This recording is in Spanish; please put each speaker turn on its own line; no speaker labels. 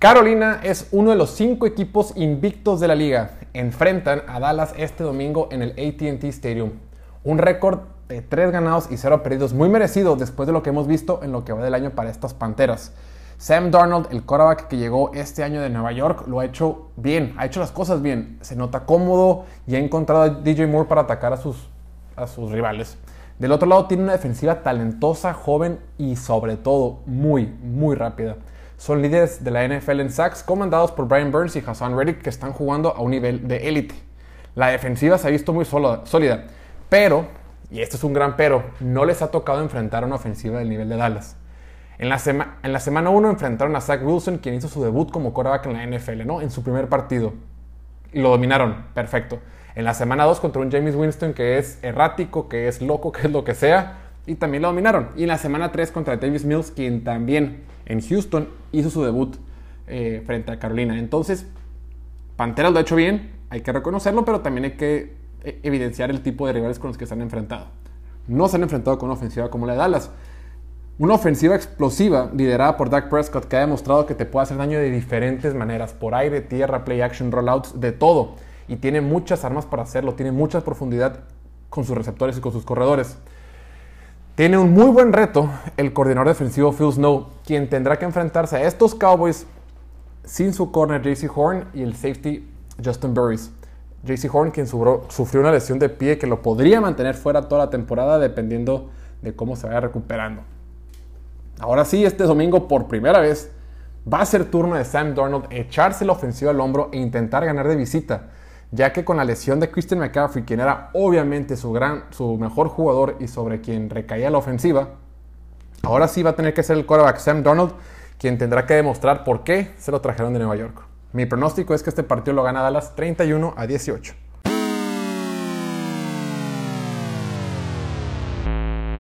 Carolina es uno de los cinco equipos invictos de la liga. Enfrentan a Dallas este domingo en el ATT Stadium. Un récord de 3 ganados y 0 perdidos muy merecido después de lo que hemos visto en lo que va del año para estas Panteras. Sam Darnold, el quarterback que llegó este año de Nueva York, lo ha hecho bien, ha hecho las cosas bien. Se nota cómodo y ha encontrado a DJ Moore para atacar a sus, a sus rivales. Del otro lado tiene una defensiva talentosa, joven y sobre todo muy, muy rápida son líderes de la NFL en sacks, comandados por Brian Burns y Hassan Reddick, que están jugando a un nivel de élite. La defensiva se ha visto muy sólida, pero, y esto es un gran pero, no les ha tocado enfrentar a una ofensiva del nivel de Dallas. En la, en la semana 1 enfrentaron a Zach Wilson, quien hizo su debut como quarterback en la NFL, ¿no? En su primer partido. Y lo dominaron, perfecto. En la semana 2 contra un James Winston que es errático, que es loco, que es lo que sea, y también lo dominaron. Y en la semana 3 contra Davis Mills, quien también en Houston hizo su debut eh, frente a Carolina. Entonces, Panteras lo ha hecho bien, hay que reconocerlo, pero también hay que eh, evidenciar el tipo de rivales con los que se han enfrentado. No se han enfrentado con una ofensiva como la de Dallas. Una ofensiva explosiva liderada por Dak Prescott que ha demostrado que te puede hacer daño de diferentes maneras, por aire, tierra, play action, rollouts, de todo. Y tiene muchas armas para hacerlo, tiene mucha profundidad con sus receptores y con sus corredores. Tiene un muy buen reto el coordinador defensivo Phil Snow, quien tendrá que enfrentarse a estos Cowboys sin su corner JC Horn y el safety Justin Burris. JC Horn, quien sufrió una lesión de pie que lo podría mantener fuera toda la temporada dependiendo de cómo se vaya recuperando. Ahora sí, este domingo por primera vez va a ser turno de Sam Darnold echarse la ofensiva al hombro e intentar ganar de visita ya que con la lesión de Christian McCaffrey, quien era obviamente su, gran, su mejor jugador y sobre quien recaía la ofensiva, ahora sí va a tener que ser el quarterback Sam Donald quien tendrá que demostrar por qué se lo trajeron de Nueva York. Mi pronóstico es que este partido lo gana Dallas 31 a 18.